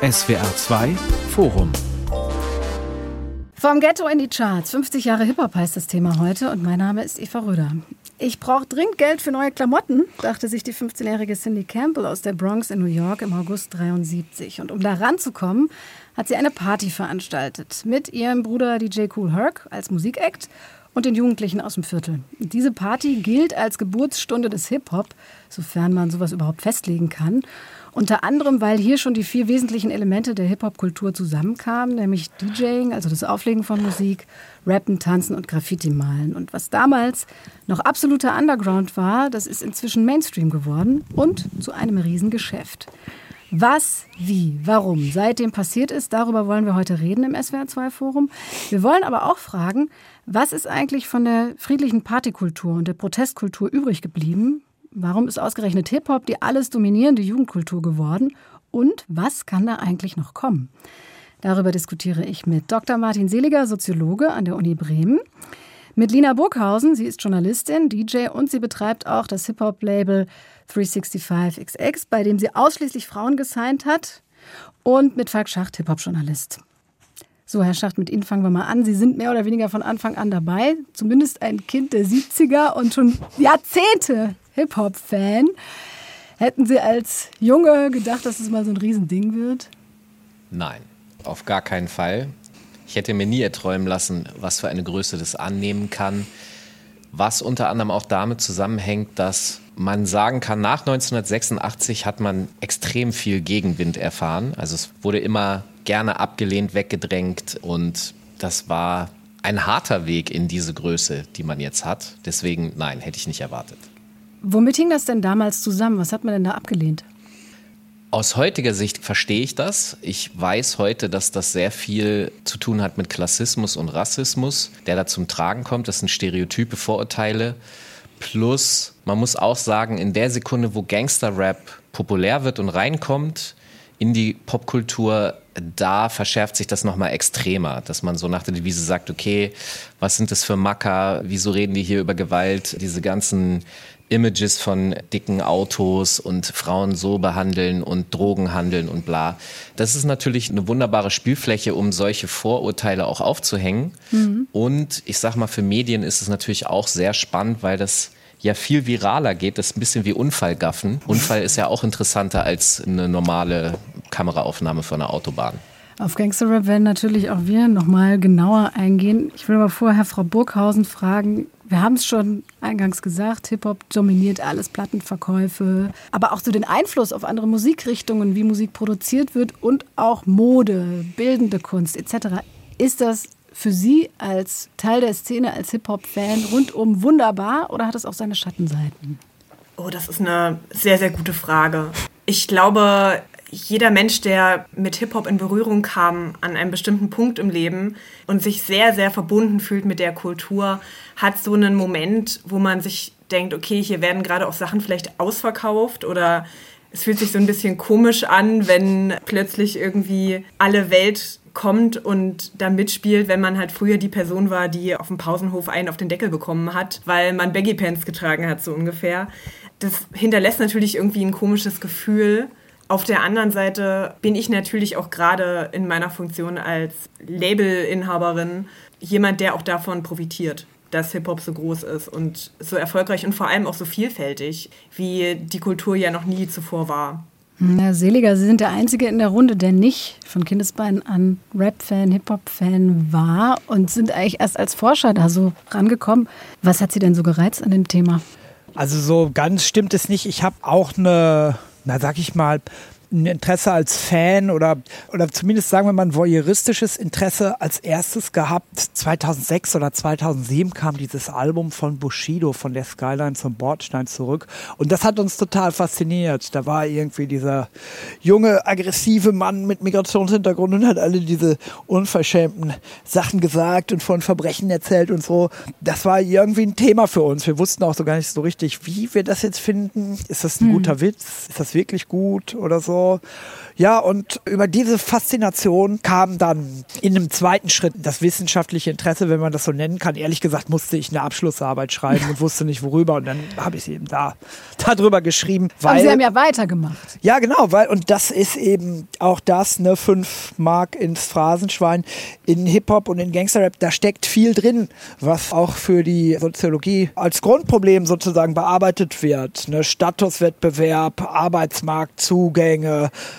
SWR 2 Forum vom Ghetto in die Charts. 50 Jahre Hip-Hop heißt das Thema heute und mein Name ist Eva Röder. Ich brauche dringend Geld für neue Klamotten, dachte sich die 15-jährige Cindy Campbell aus der Bronx in New York im August 73. Und um da ranzukommen, hat sie eine Party veranstaltet mit ihrem Bruder DJ Cool Herc als Musikakt und den Jugendlichen aus dem Viertel. Diese Party gilt als Geburtsstunde des Hip-Hop, sofern man sowas überhaupt festlegen kann. Unter anderem, weil hier schon die vier wesentlichen Elemente der Hip-Hop-Kultur zusammenkamen, nämlich DJing, also das Auflegen von Musik, Rappen, Tanzen und Graffiti malen. Und was damals noch absoluter Underground war, das ist inzwischen Mainstream geworden und zu einem Riesengeschäft. Was, wie, warum seitdem passiert ist, darüber wollen wir heute reden im SWR2-Forum. Wir wollen aber auch fragen, was ist eigentlich von der friedlichen Partykultur und der Protestkultur übrig geblieben? Warum ist ausgerechnet Hip-Hop die alles dominierende Jugendkultur geworden? Und was kann da eigentlich noch kommen? Darüber diskutiere ich mit Dr. Martin Seliger, Soziologe an der Uni Bremen, mit Lina Burghausen, sie ist Journalistin, DJ und sie betreibt auch das Hip-Hop-Label 365XX, bei dem sie ausschließlich Frauen gesigned hat, und mit Falk Schacht, Hip-Hop-Journalist. So, Herr Schacht, mit Ihnen fangen wir mal an. Sie sind mehr oder weniger von Anfang an dabei, zumindest ein Kind der 70er und schon Jahrzehnte Hip-Hop-Fan. Hätten Sie als Junge gedacht, dass es mal so ein Riesending wird? Nein, auf gar keinen Fall. Ich hätte mir nie erträumen lassen, was für eine Größe das annehmen kann. Was unter anderem auch damit zusammenhängt, dass man sagen kann, nach 1986 hat man extrem viel Gegenwind erfahren. Also es wurde immer gerne abgelehnt, weggedrängt und das war ein harter Weg in diese Größe, die man jetzt hat. Deswegen, nein, hätte ich nicht erwartet. Womit hing das denn damals zusammen? Was hat man denn da abgelehnt? Aus heutiger Sicht verstehe ich das. Ich weiß heute, dass das sehr viel zu tun hat mit Klassismus und Rassismus, der da zum Tragen kommt. Das sind Stereotype, Vorurteile. Plus, man muss auch sagen, in der Sekunde, wo Gangster-Rap populär wird und reinkommt in die Popkultur, da verschärft sich das nochmal extremer, dass man so nach der Devise sagt, okay, was sind das für Macker, wieso reden die hier über Gewalt, diese ganzen Images von dicken Autos und Frauen so behandeln und Drogen handeln und bla. Das ist natürlich eine wunderbare Spielfläche, um solche Vorurteile auch aufzuhängen. Mhm. Und ich sag mal, für Medien ist es natürlich auch sehr spannend, weil das ja viel viraler geht. Das ist ein bisschen wie Unfallgaffen. Unfall ist ja auch interessanter als eine normale Kameraaufnahme von einer Autobahn. Auf Gangsterrap werden natürlich auch wir nochmal genauer eingehen. Ich will aber vorher Frau Burghausen fragen, wir haben es schon eingangs gesagt, Hip-Hop dominiert alles, Plattenverkäufe, aber auch so den Einfluss auf andere Musikrichtungen, wie Musik produziert wird und auch Mode, bildende Kunst etc. Ist das für Sie als Teil der Szene, als Hip-Hop-Fan rundum wunderbar oder hat es auch seine Schattenseiten? Oh, das ist eine sehr, sehr gute Frage. Ich glaube, jeder Mensch, der mit Hip-Hop in Berührung kam an einem bestimmten Punkt im Leben und sich sehr, sehr verbunden fühlt mit der Kultur, hat so einen Moment, wo man sich denkt, okay, hier werden gerade auch Sachen vielleicht ausverkauft oder es fühlt sich so ein bisschen komisch an, wenn plötzlich irgendwie alle Welt kommt und da mitspielt, wenn man halt früher die Person war, die auf dem Pausenhof einen auf den Deckel bekommen hat, weil man Baggy Pants getragen hat, so ungefähr. Das hinterlässt natürlich irgendwie ein komisches Gefühl. Auf der anderen Seite bin ich natürlich auch gerade in meiner Funktion als Labelinhaberin jemand, der auch davon profitiert, dass Hip-Hop so groß ist und so erfolgreich und vor allem auch so vielfältig, wie die Kultur ja noch nie zuvor war. Herr Seliger, Sie sind der Einzige in der Runde, der nicht von Kindesbeinen an Rap-Fan, Hip-Hop-Fan war und sind eigentlich erst als Forscher da so rangekommen. Was hat Sie denn so gereizt an dem Thema? Also so ganz stimmt es nicht. Ich habe auch eine na sag ich mal, ein Interesse als Fan oder, oder zumindest sagen wir mal ein voyeuristisches Interesse als erstes gehabt. 2006 oder 2007 kam dieses Album von Bushido von der Skyline zum Bordstein zurück und das hat uns total fasziniert. Da war irgendwie dieser junge, aggressive Mann mit Migrationshintergrund und hat alle diese unverschämten Sachen gesagt und von Verbrechen erzählt und so. Das war irgendwie ein Thema für uns. Wir wussten auch so gar nicht so richtig, wie wir das jetzt finden. Ist das ein hm. guter Witz? Ist das wirklich gut oder so? So. Ja, und über diese Faszination kam dann in einem zweiten Schritt das wissenschaftliche Interesse, wenn man das so nennen kann. Ehrlich gesagt musste ich eine Abschlussarbeit schreiben und wusste nicht worüber. Und dann habe ich sie eben da darüber geschrieben. Weil, Aber Sie haben ja weitergemacht. Ja, genau, weil, und das ist eben auch das, ne, fünf Mark ins Phrasenschwein. In Hip-Hop und in Gangster-Rap, da steckt viel drin, was auch für die Soziologie als Grundproblem sozusagen bearbeitet wird. Ne, Statuswettbewerb, Arbeitsmarktzugänge,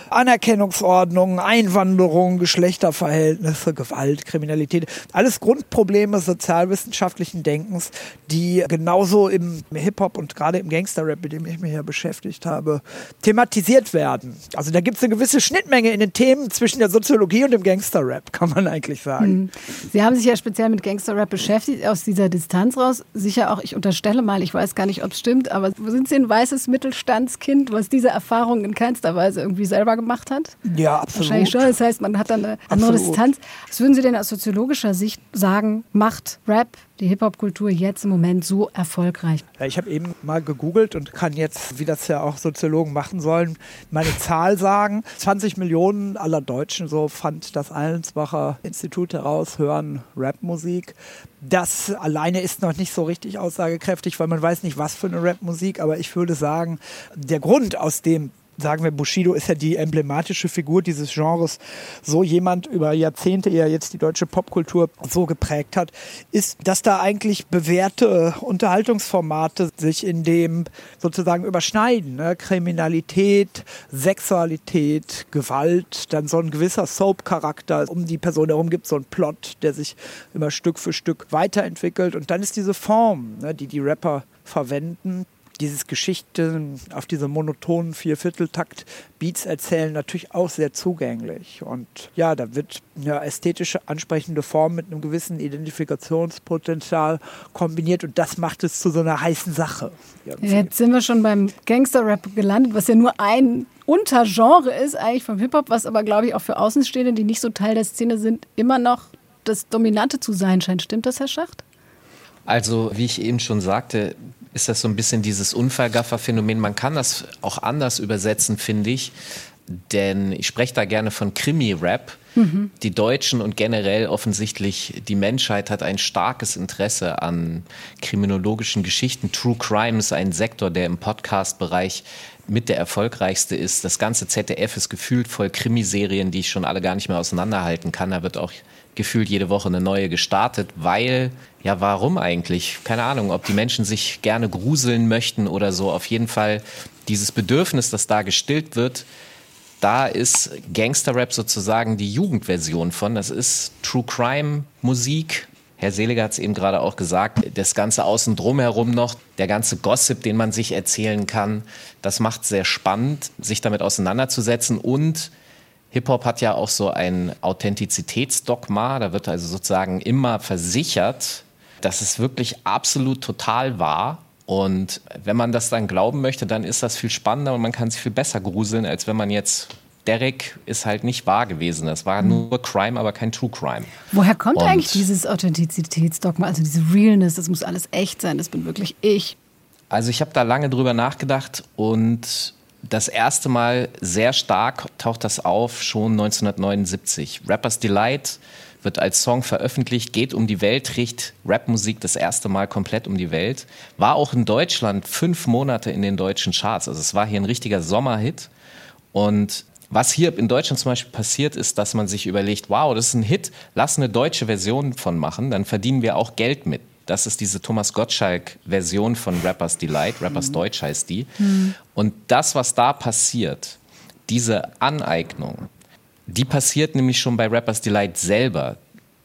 Anerkennungsordnung, Einwanderung, Geschlechterverhältnisse, Gewalt, Kriminalität. Alles Grundprobleme sozialwissenschaftlichen Denkens, die genauso im Hip-Hop und gerade im Gangster-Rap, mit dem ich mich ja beschäftigt habe, thematisiert werden. Also da gibt es eine gewisse Schnittmenge in den Themen zwischen der Soziologie und dem Gangster-Rap, kann man eigentlich sagen. Hm. Sie haben sich ja speziell mit Gangster-Rap beschäftigt, aus dieser Distanz raus. Sicher auch, ich unterstelle mal, ich weiß gar nicht, ob es stimmt, aber sind Sie ein weißes Mittelstandskind, was diese Erfahrung in keinster Weise irgendwie selber gemacht hat? Ja, absolut. Wahrscheinlich schon. Das heißt, man hat dann eine andere Absolut. Distanz. Was würden Sie denn aus soziologischer Sicht sagen, macht Rap die Hip-Hop-Kultur jetzt im Moment so erfolgreich? Ich habe eben mal gegoogelt und kann jetzt, wie das ja auch Soziologen machen sollen, meine Zahl sagen. 20 Millionen aller Deutschen, so fand das Allensbacher Institut heraus, hören Rapmusik. Das alleine ist noch nicht so richtig aussagekräftig, weil man weiß nicht, was für eine Rapmusik, aber ich würde sagen, der Grund, aus dem sagen wir, Bushido ist ja die emblematische Figur dieses Genres. So jemand über Jahrzehnte, ja jetzt die deutsche Popkultur so geprägt hat, ist, dass da eigentlich bewährte Unterhaltungsformate sich in dem sozusagen überschneiden. Ne? Kriminalität, Sexualität, Gewalt, dann so ein gewisser Soap-Charakter. Um die Person herum gibt es so einen Plot, der sich immer Stück für Stück weiterentwickelt. Und dann ist diese Form, ne, die die Rapper verwenden, dieses Geschichten auf diese monotonen Viervierteltakt Beats erzählen natürlich auch sehr zugänglich. Und ja, da wird eine ästhetische, ansprechende Form mit einem gewissen Identifikationspotenzial kombiniert und das macht es zu so einer heißen Sache. irgendwie. Jetzt sind wir schon beim Gangster-Rap gelandet, was ja nur ein Untergenre ist eigentlich vom Hip-Hop, was aber, glaube ich, auch für Außenstehende, die nicht so Teil der Szene sind, immer noch das Dominante zu sein scheint. Stimmt das, Herr Schacht? Also, wie ich eben schon sagte, ist das so ein bisschen dieses Unfallgaffer-Phänomen. Man kann das auch anders übersetzen, finde ich. Denn ich spreche da gerne von Krimi-Rap. Die Deutschen und generell offensichtlich die Menschheit hat ein starkes Interesse an kriminologischen Geschichten. True Crime ist ein Sektor, der im Podcast-Bereich mit der erfolgreichste ist. Das ganze ZDF ist gefühlt voll Krimiserien, die ich schon alle gar nicht mehr auseinanderhalten kann. Da wird auch gefühlt jede Woche eine neue gestartet, weil, ja, warum eigentlich? Keine Ahnung, ob die Menschen sich gerne gruseln möchten oder so. Auf jeden Fall dieses Bedürfnis, das da gestillt wird, da ist Gangster-Rap sozusagen die Jugendversion von. Das ist True Crime Musik. Herr Seliger hat es eben gerade auch gesagt, das Ganze außen drum herum noch, der ganze Gossip, den man sich erzählen kann, das macht sehr spannend, sich damit auseinanderzusetzen und Hip-Hop hat ja auch so ein Authentizitätsdogma, da wird also sozusagen immer versichert, dass es wirklich absolut total war. Und wenn man das dann glauben möchte, dann ist das viel spannender und man kann sich viel besser gruseln, als wenn man jetzt Derek ist halt nicht wahr gewesen. Das war nur Crime, aber kein True Crime. Woher kommt Und- eigentlich dieses Authentizitätsdogma, also diese Realness, das muss alles echt sein, das bin wirklich ich. Also ich habe da lange drüber nachgedacht und das erste Mal sehr stark taucht das auf schon 1979. Rappers Delight wird als Song veröffentlicht, geht um die Welt, trägt Rapmusik das erste Mal komplett um die Welt. War auch in Deutschland fünf Monate in den deutschen Charts. Also es war hier ein richtiger Sommerhit. Und was hier in Deutschland zum Beispiel passiert, ist, dass man sich überlegt, wow, das ist ein Hit, lass eine deutsche Version von machen, dann verdienen wir auch Geld mit. Das ist diese Thomas Gottschalk-Version von Rappers Delight, Rappers Deutsch heißt die. Und das, was da passiert, diese Aneignung, die passiert nämlich schon bei Rappers Delight selber.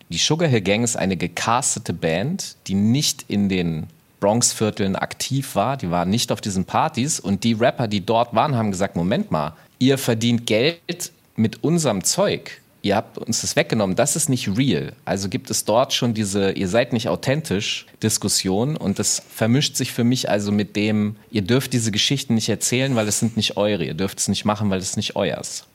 Die Sugar Hill Gang ist eine gecastete Band, die nicht in den Bronx-Vierteln aktiv war, die war nicht auf diesen Partys und die Rapper, die dort waren, haben gesagt, Moment mal, ihr verdient Geld mit unserem Zeug. Ihr habt uns das weggenommen, das ist nicht real. Also gibt es dort schon diese, ihr seid nicht authentisch Diskussion und das vermischt sich für mich also mit dem, ihr dürft diese Geschichten nicht erzählen, weil es sind nicht eure, ihr dürft es nicht machen, weil es nicht euers.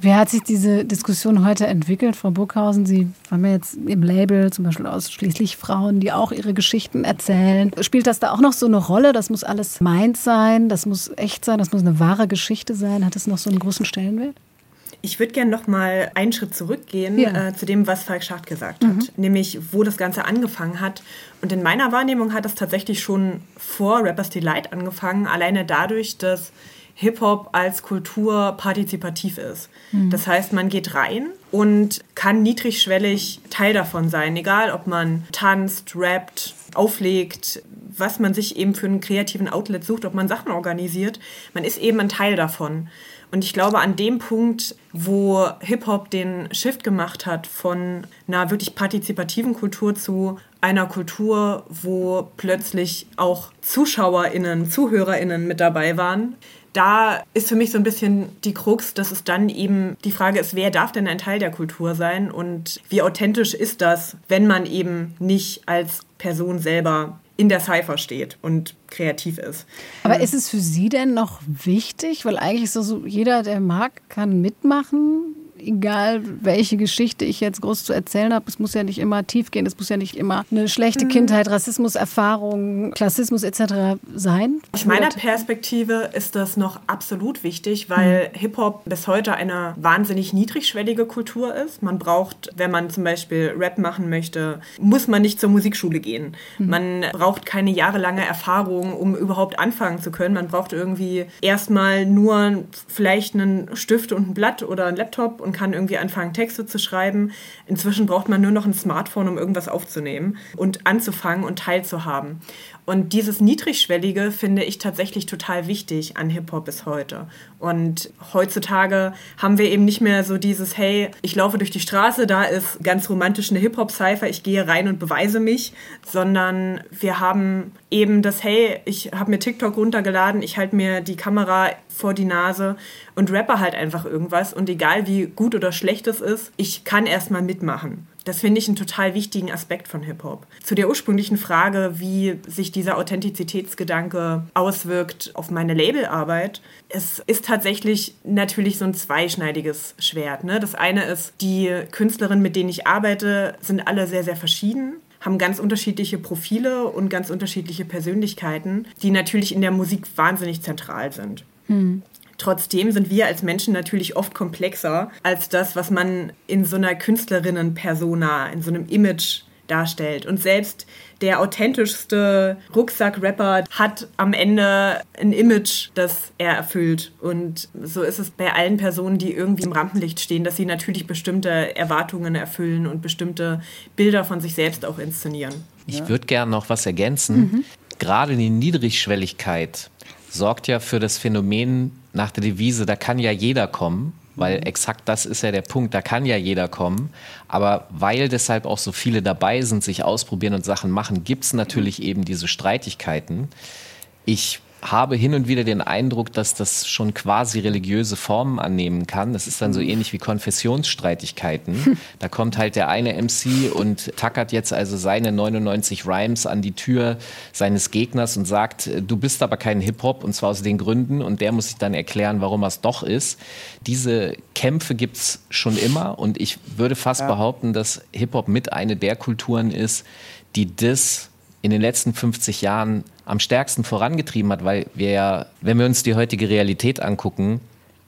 Wie hat sich diese Diskussion heute entwickelt, Frau Burghausen? Sie haben ja jetzt im Label zum Beispiel ausschließlich Frauen, die auch ihre Geschichten erzählen. Spielt das da auch noch so eine Rolle? Das muss alles meint sein, das muss echt sein, das muss eine wahre Geschichte sein. Hat das noch so einen großen Stellenwert? Ich würde gerne noch mal einen Schritt zurückgehen ja. äh, zu dem, was Falk Schacht gesagt mhm. hat, nämlich wo das Ganze angefangen hat. Und in meiner Wahrnehmung hat das tatsächlich schon vor Rappers Delight angefangen, alleine dadurch, dass Hip-Hop als Kultur partizipativ ist. Mhm. Das heißt, man geht rein und kann niedrigschwellig Teil davon sein, egal ob man tanzt, rappt, auflegt, was man sich eben für einen kreativen Outlet sucht, ob man Sachen organisiert. Man ist eben ein Teil davon. Und ich glaube, an dem Punkt, wo Hip-Hop den Shift gemacht hat von einer wirklich partizipativen Kultur zu einer Kultur, wo plötzlich auch ZuschauerInnen, ZuhörerInnen mit dabei waren, da ist für mich so ein bisschen die Krux, dass es dann eben die Frage ist, wer darf denn ein Teil der Kultur sein und wie authentisch ist das, wenn man eben nicht als Person selber in der Cypher steht und kreativ ist. Aber ist es für Sie denn noch wichtig? Weil eigentlich ist so, jeder, der mag, kann mitmachen egal welche Geschichte ich jetzt groß zu erzählen habe, es muss ja nicht immer tief gehen, es muss ja nicht immer eine schlechte mhm. Kindheit, Rassismuserfahrung, Klassismus etc. sein. Aus meiner Perspektive ist das noch absolut wichtig, weil mhm. Hip-Hop bis heute eine wahnsinnig niedrigschwellige Kultur ist. Man braucht, wenn man zum Beispiel Rap machen möchte, muss man nicht zur Musikschule gehen. Mhm. Man braucht keine jahrelange Erfahrung, um überhaupt anfangen zu können. Man braucht irgendwie erstmal nur vielleicht einen Stift und ein Blatt oder ein Laptop und kann irgendwie anfangen, Texte zu schreiben. Inzwischen braucht man nur noch ein Smartphone, um irgendwas aufzunehmen und anzufangen und teilzuhaben. Und dieses Niedrigschwellige finde ich tatsächlich total wichtig an Hip-Hop bis heute. Und heutzutage haben wir eben nicht mehr so dieses, hey, ich laufe durch die Straße, da ist ganz romantisch eine Hip-Hop-Cypher, ich gehe rein und beweise mich, sondern wir haben eben das, hey, ich habe mir TikTok runtergeladen, ich halte mir die Kamera vor die Nase und rappe halt einfach irgendwas. Und egal wie gut oder schlecht es ist, ich kann erstmal mitmachen. Das finde ich einen total wichtigen Aspekt von Hip-Hop. Zu der ursprünglichen Frage, wie sich dieser Authentizitätsgedanke auswirkt auf meine Labelarbeit. Es ist tatsächlich natürlich so ein zweischneidiges Schwert. Ne? Das eine ist, die Künstlerinnen, mit denen ich arbeite, sind alle sehr, sehr verschieden haben ganz unterschiedliche Profile und ganz unterschiedliche Persönlichkeiten, die natürlich in der Musik wahnsinnig zentral sind. Hm. Trotzdem sind wir als Menschen natürlich oft komplexer als das, was man in so einer Künstlerinnen-Persona, in so einem Image darstellt. Und selbst der authentischste Rucksack-Rapper hat am Ende ein Image, das er erfüllt. Und so ist es bei allen Personen, die irgendwie im Rampenlicht stehen, dass sie natürlich bestimmte Erwartungen erfüllen und bestimmte Bilder von sich selbst auch inszenieren. Ich würde gerne noch was ergänzen. Mhm. Gerade die Niedrigschwelligkeit sorgt ja für das Phänomen nach der Devise, da kann ja jeder kommen, weil mhm. exakt das ist ja der Punkt, da kann ja jeder kommen. Aber weil deshalb auch so viele dabei sind, sich ausprobieren und Sachen machen, gibt es natürlich eben diese Streitigkeiten. Ich habe hin und wieder den Eindruck, dass das schon quasi religiöse Formen annehmen kann. Das ist dann so mhm. ähnlich wie Konfessionsstreitigkeiten. Da kommt halt der eine MC und tackert jetzt also seine 99 Rhymes an die Tür seines Gegners und sagt, du bist aber kein Hip-Hop und zwar aus den Gründen und der muss sich dann erklären, warum er es doch ist. Diese Kämpfe gibt es schon immer und ich würde fast ja. behaupten, dass Hip-Hop mit eine der Kulturen ist, die das in den letzten 50 Jahren am stärksten vorangetrieben hat, weil wir ja, wenn wir uns die heutige Realität angucken,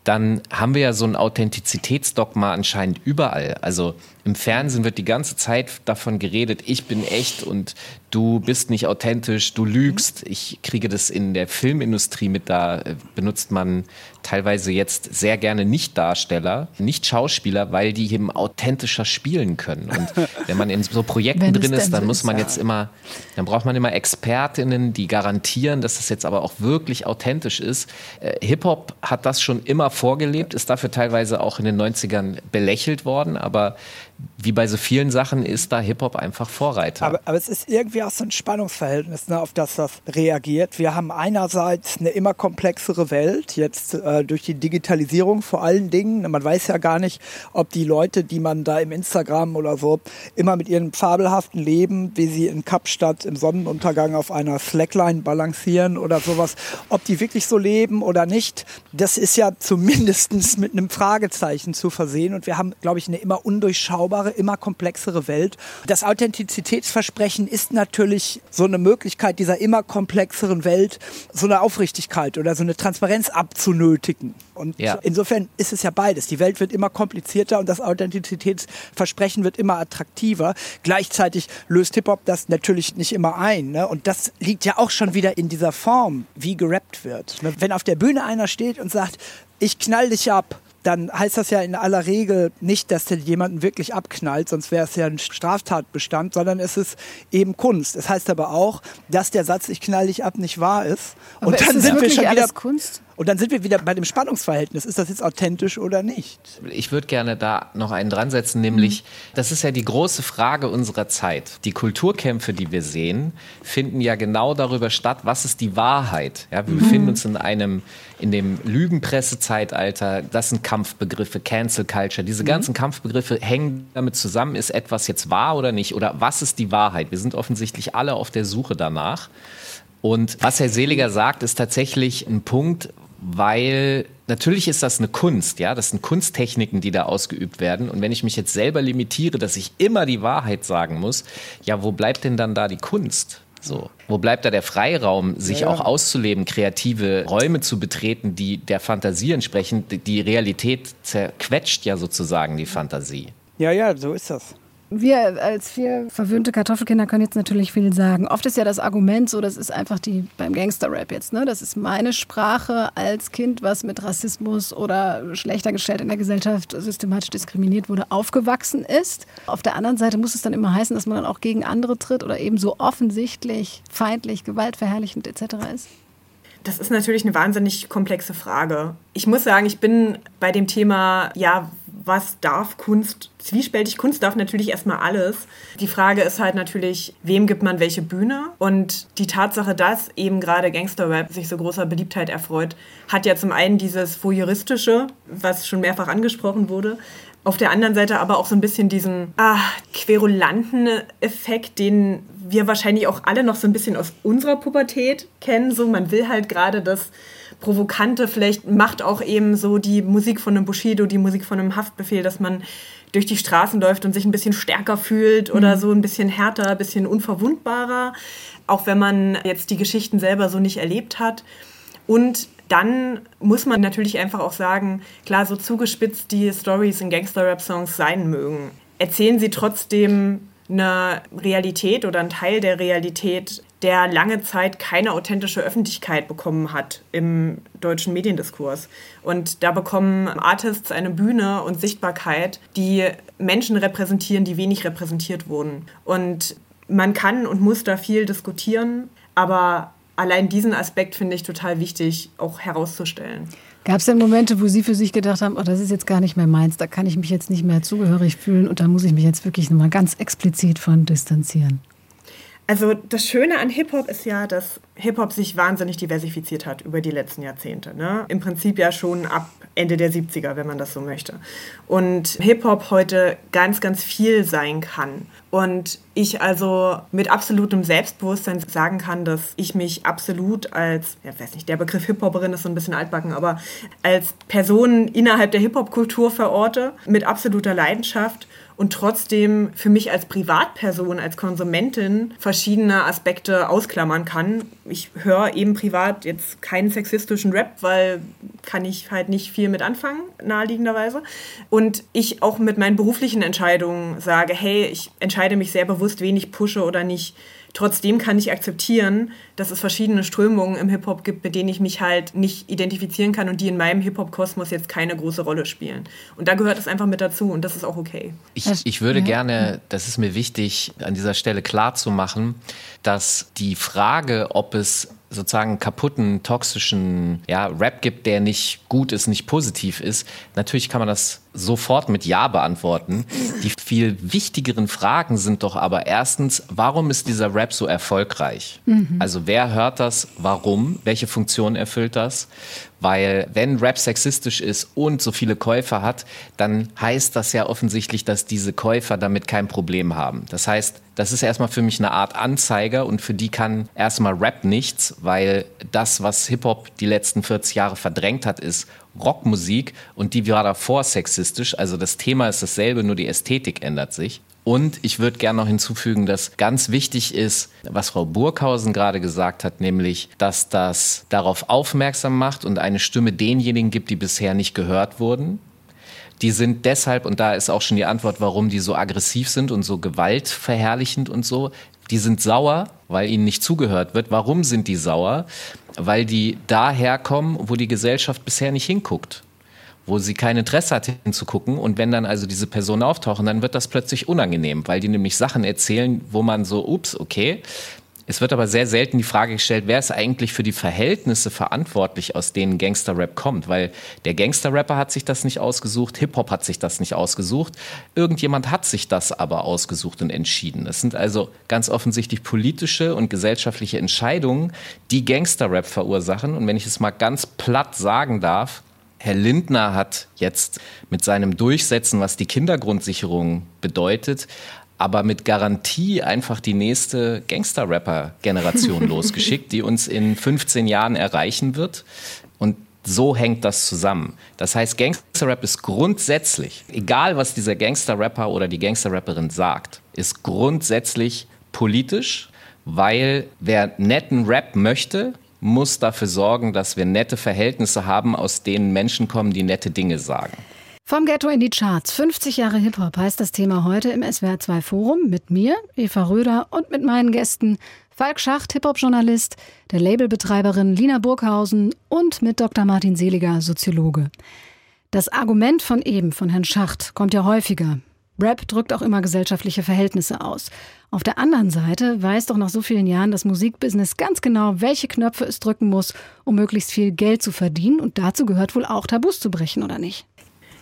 dann haben wir ja so ein Authentizitätsdogma anscheinend überall. Also im Fernsehen wird die ganze Zeit davon geredet, ich bin echt und du bist nicht authentisch, du lügst. Ich kriege das in der Filmindustrie mit, da äh, benutzt man teilweise jetzt sehr gerne Nicht-Darsteller, Nicht-Schauspieler, weil die eben authentischer spielen können. Und wenn man in so Projekten drin ist, dann muss man jetzt immer, dann braucht man immer Expertinnen, die garantieren, dass das jetzt aber auch wirklich authentisch ist. Äh, Hip-Hop hat das schon immer vorgelebt, ist dafür teilweise auch in den 90ern belächelt worden, aber wie bei so vielen Sachen ist da Hip-Hop einfach Vorreiter. Aber, aber, es ist irgendwie auch so ein Spannungsverhältnis, ne, auf das das reagiert. Wir haben einerseits eine immer komplexere Welt, jetzt äh, durch die Digitalisierung vor allen Dingen. Man weiß ja gar nicht, ob die Leute, die man da im Instagram oder so immer mit ihrem fabelhaften Leben, wie sie in Kapstadt im Sonnenuntergang auf einer Slackline balancieren oder sowas, ob die wirklich so leben oder nicht. Das ist ja zumindest mit einem Fragezeichen zu versehen. Und wir haben, glaube ich, eine immer undurchschaubare, immer komplexere Welt. Das Authentizitätsversprechen ist natürlich so eine Möglichkeit dieser immer komplexeren Welt, so eine Aufrichtigkeit oder so eine Transparenz abzunötigen. Und ja. insofern ist es ja beides. Die Welt wird immer komplizierter und das Authentizitätsversprechen wird immer attraktiver. Gleichzeitig löst Hip-Hop das natürlich nicht immer ein. Ne? Und das liegt ja auch schon wieder in dieser Form, wie gerappt wird. Ne? Wenn auf der Bühne einer steht und sagt, ich knall dich ab, dann heißt das ja in aller Regel nicht, dass der jemanden wirklich abknallt, sonst wäre es ja ein Straftatbestand, sondern es ist eben Kunst. Es heißt aber auch, dass der Satz ich knall dich ab nicht wahr ist. Aber und dann ist sind wir schon wieder Kunst? Und dann sind wir wieder bei dem Spannungsverhältnis. Ist das jetzt authentisch oder nicht? Ich würde gerne da noch einen dran setzen, nämlich, mhm. das ist ja die große Frage unserer Zeit. Die Kulturkämpfe, die wir sehen, finden ja genau darüber statt, was ist die Wahrheit. Ja, wir mhm. befinden uns in einem, in dem Lügenpresse-Zeitalter. Das sind Kampfbegriffe, Cancel Culture. Diese mhm. ganzen Kampfbegriffe hängen damit zusammen, ist etwas jetzt wahr oder nicht? Oder was ist die Wahrheit? Wir sind offensichtlich alle auf der Suche danach. Und was Herr Seliger sagt, ist tatsächlich ein Punkt, weil natürlich ist das eine Kunst, ja, das sind Kunsttechniken, die da ausgeübt werden. Und wenn ich mich jetzt selber limitiere, dass ich immer die Wahrheit sagen muss, ja, wo bleibt denn dann da die Kunst? So, wo bleibt da der Freiraum, sich ja, ja. auch auszuleben, kreative Räume zu betreten, die der Fantasie entsprechen? Die Realität zerquetscht ja sozusagen die Fantasie. Ja, ja, so ist das. Wir als vier verwöhnte Kartoffelkinder können jetzt natürlich viel sagen. Oft ist ja das Argument so, das ist einfach die beim Gangster-Rap jetzt, ne? Das ist meine Sprache als Kind, was mit Rassismus oder schlechter gestellt in der Gesellschaft systematisch diskriminiert wurde, aufgewachsen ist. Auf der anderen Seite muss es dann immer heißen, dass man dann auch gegen andere tritt oder eben so offensichtlich feindlich, gewaltverherrlichend etc. ist. Das ist natürlich eine wahnsinnig komplexe Frage. Ich muss sagen, ich bin bei dem Thema, ja, was darf Kunst zwiespältig? Kunst darf natürlich erstmal alles. Die Frage ist halt natürlich, wem gibt man welche Bühne? Und die Tatsache, dass eben gerade Gangster-Rap sich so großer Beliebtheit erfreut, hat ja zum einen dieses Voyeuristische, was schon mehrfach angesprochen wurde, auf der anderen Seite aber auch so ein bisschen diesen ah, querulanten Effekt, den wir wahrscheinlich auch alle noch so ein bisschen aus unserer Pubertät kennen. So, man will halt gerade das Provokante, vielleicht macht auch eben so die Musik von einem Bushido, die Musik von einem Haftbefehl, dass man durch die Straßen läuft und sich ein bisschen stärker fühlt oder mhm. so ein bisschen härter, ein bisschen unverwundbarer, auch wenn man jetzt die Geschichten selber so nicht erlebt hat. Und dann muss man natürlich einfach auch sagen, klar, so zugespitzt die Stories in Gangster-Rap-Songs sein mögen, erzählen sie trotzdem eine Realität oder einen Teil der Realität, der lange Zeit keine authentische Öffentlichkeit bekommen hat im deutschen Mediendiskurs. Und da bekommen Artists eine Bühne und Sichtbarkeit, die Menschen repräsentieren, die wenig repräsentiert wurden. Und man kann und muss da viel diskutieren, aber allein diesen Aspekt finde ich total wichtig, auch herauszustellen. Gab es denn Momente, wo Sie für sich gedacht haben, oh, das ist jetzt gar nicht mehr meins, da kann ich mich jetzt nicht mehr zugehörig fühlen und da muss ich mich jetzt wirklich nochmal ganz explizit von distanzieren? Also das Schöne an Hip-Hop ist ja, dass Hip-Hop sich wahnsinnig diversifiziert hat über die letzten Jahrzehnte. Ne? Im Prinzip ja schon ab Ende der 70er, wenn man das so möchte. Und Hip-Hop heute ganz, ganz viel sein kann. Und ich also mit absolutem Selbstbewusstsein sagen kann, dass ich mich absolut als, ja, weiß nicht, der Begriff Hip-Hopperin ist so ein bisschen altbacken, aber als Person innerhalb der Hip-Hop-Kultur verorte, mit absoluter Leidenschaft und trotzdem für mich als Privatperson, als Konsumentin verschiedene Aspekte ausklammern kann. Ich höre eben privat jetzt keinen sexistischen Rap, weil kann ich halt nicht viel mit anfangen, naheliegenderweise. Und ich auch mit meinen beruflichen Entscheidungen sage, hey, ich entscheide mich sehr bewusst, wen ich pushe oder nicht Trotzdem kann ich akzeptieren, dass es verschiedene Strömungen im Hip-Hop gibt, mit denen ich mich halt nicht identifizieren kann und die in meinem Hip-Hop-Kosmos jetzt keine große Rolle spielen. Und da gehört es einfach mit dazu und das ist auch okay. Ich, ich würde gerne, das ist mir wichtig, an dieser Stelle klar zu machen, dass die Frage, ob es sozusagen kaputten, toxischen ja, Rap gibt, der nicht gut ist, nicht positiv ist, natürlich kann man das sofort mit Ja beantworten. Die viel wichtigeren Fragen sind doch aber erstens, warum ist dieser Rap so erfolgreich? Mhm. Also wer hört das? Warum? Welche Funktion erfüllt das? Weil wenn Rap sexistisch ist und so viele Käufer hat, dann heißt das ja offensichtlich, dass diese Käufer damit kein Problem haben. Das heißt, das ist erstmal für mich eine Art Anzeiger und für die kann erstmal Rap nichts, weil das, was Hip-Hop die letzten 40 Jahre verdrängt hat, ist Rockmusik und die war davor sexistisch. Also das Thema ist dasselbe, nur die Ästhetik ändert sich. Und ich würde gerne noch hinzufügen, dass ganz wichtig ist, was Frau Burghausen gerade gesagt hat, nämlich, dass das darauf aufmerksam macht und eine Stimme denjenigen gibt, die bisher nicht gehört wurden. Die sind deshalb, und da ist auch schon die Antwort, warum die so aggressiv sind und so gewaltverherrlichend und so, die sind sauer, weil ihnen nicht zugehört wird. Warum sind die sauer? weil die daherkommen, wo die Gesellschaft bisher nicht hinguckt wo sie kein Interesse hat hinzugucken. Und wenn dann also diese Personen auftauchen, dann wird das plötzlich unangenehm, weil die nämlich Sachen erzählen, wo man so, ups, okay, es wird aber sehr selten die Frage gestellt, wer ist eigentlich für die Verhältnisse verantwortlich, aus denen Gangster-Rap kommt? Weil der Gangster-Rapper hat sich das nicht ausgesucht, Hip-Hop hat sich das nicht ausgesucht. Irgendjemand hat sich das aber ausgesucht und entschieden. Es sind also ganz offensichtlich politische und gesellschaftliche Entscheidungen, die Gangster-Rap verursachen. Und wenn ich es mal ganz platt sagen darf, Herr Lindner hat jetzt mit seinem Durchsetzen, was die Kindergrundsicherung bedeutet, aber mit Garantie einfach die nächste Gangster-Rapper-Generation losgeschickt, die uns in 15 Jahren erreichen wird. Und so hängt das zusammen. Das heißt, Gangster-Rap ist grundsätzlich, egal was dieser Gangster-Rapper oder die Gangster-Rapperin sagt, ist grundsätzlich politisch, weil wer netten Rap möchte, muss dafür sorgen, dass wir nette Verhältnisse haben, aus denen Menschen kommen, die nette Dinge sagen. Vom Ghetto in die Charts. 50 Jahre Hip-Hop heißt das Thema heute im SWR 2 Forum mit mir, Eva Röder und mit meinen Gästen Falk Schacht, Hip-Hop-Journalist, der Labelbetreiberin Lina Burghausen und mit Dr. Martin Seliger, Soziologe. Das Argument von eben, von Herrn Schacht, kommt ja häufiger. Rap drückt auch immer gesellschaftliche Verhältnisse aus. Auf der anderen Seite weiß doch nach so vielen Jahren das Musikbusiness ganz genau, welche Knöpfe es drücken muss, um möglichst viel Geld zu verdienen. Und dazu gehört wohl auch Tabus zu brechen, oder nicht?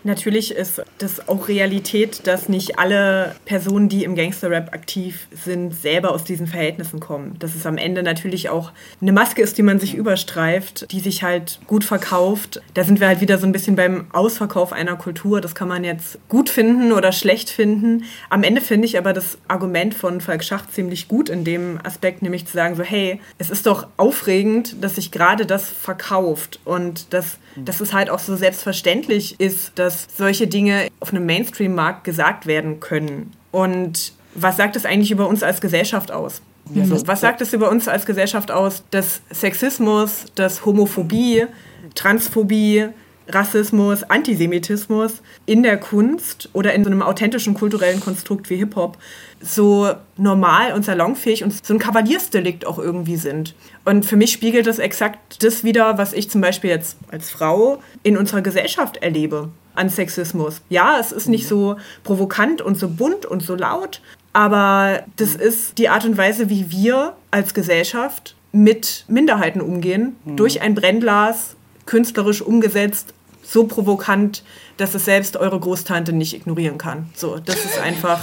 Natürlich ist das auch Realität, dass nicht alle Personen, die im Gangster-Rap aktiv sind, selber aus diesen Verhältnissen kommen. Dass es am Ende natürlich auch eine Maske ist, die man sich überstreift, die sich halt gut verkauft. Da sind wir halt wieder so ein bisschen beim Ausverkauf einer Kultur. Das kann man jetzt gut finden oder schlecht finden. Am Ende finde ich aber das Argument von Falk Schacht ziemlich gut in dem Aspekt, nämlich zu sagen so, hey, es ist doch aufregend, dass sich gerade das verkauft und dass, dass es halt auch so selbstverständlich ist, dass dass solche Dinge auf einem Mainstream-Markt gesagt werden können. Und was sagt es eigentlich über uns als Gesellschaft aus? Also, was sagt es über uns als Gesellschaft aus, dass Sexismus, dass Homophobie, Transphobie, Rassismus, Antisemitismus in der Kunst oder in so einem authentischen kulturellen Konstrukt wie Hip-Hop so normal und salonfähig und so ein Kavaliersdelikt auch irgendwie sind. Und für mich spiegelt das exakt das wieder, was ich zum Beispiel jetzt als Frau in unserer Gesellschaft erlebe an Sexismus. Ja, es ist nicht so provokant und so bunt und so laut, aber das ist die Art und Weise, wie wir als Gesellschaft mit Minderheiten umgehen, mhm. durch ein Brennglas, künstlerisch umgesetzt, so provokant, dass es selbst eure Großtante nicht ignorieren kann. So, das ist einfach,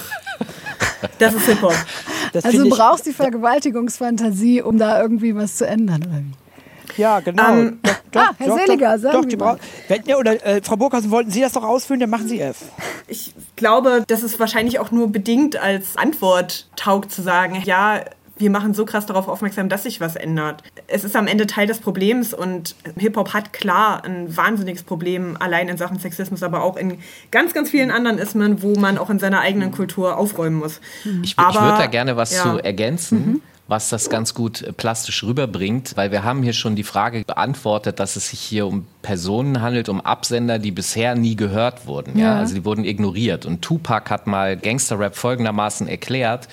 das ist Hip-Hop. Also du brauchst die Vergewaltigungsfantasie, um da irgendwie was zu ändern, oder wie? Ja, genau. Ähm, doch, doch, ah, Herr doch, Seliger, sagen doch, Sie mal. Wenn, oder äh, Frau Burkhausen, wollten Sie das doch ausfüllen, dann machen Sie es. Ich glaube, dass es wahrscheinlich auch nur bedingt als Antwort taugt zu sagen, ja, wir machen so krass darauf aufmerksam, dass sich was ändert. Es ist am Ende Teil des Problems und Hip-Hop hat klar ein wahnsinniges Problem, allein in Sachen Sexismus, aber auch in ganz, ganz vielen anderen Ismen, wo man auch in seiner eigenen Kultur aufräumen muss. Ich, ich würde da gerne was ja. zu ergänzen. Mhm was das ganz gut äh, plastisch rüberbringt, weil wir haben hier schon die Frage beantwortet, dass es sich hier um Personen handelt, um Absender, die bisher nie gehört wurden. Ja. ja? Also die wurden ignoriert. Und Tupac hat mal Gangsterrap folgendermaßen erklärt,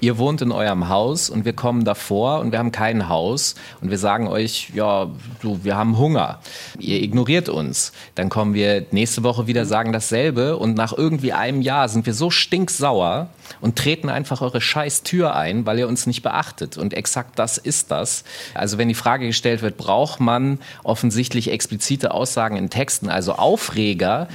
ihr wohnt in eurem Haus und wir kommen davor und wir haben kein Haus und wir sagen euch, ja, du, wir haben Hunger. Ihr ignoriert uns. Dann kommen wir nächste Woche wieder, sagen dasselbe und nach irgendwie einem Jahr sind wir so stinksauer und treten einfach eure scheiß Tür ein, weil ihr uns nicht beachtet. Und exakt das ist das. Also wenn die Frage gestellt wird, braucht man offensichtlich explizite Aussagen in Texten, also Aufreger,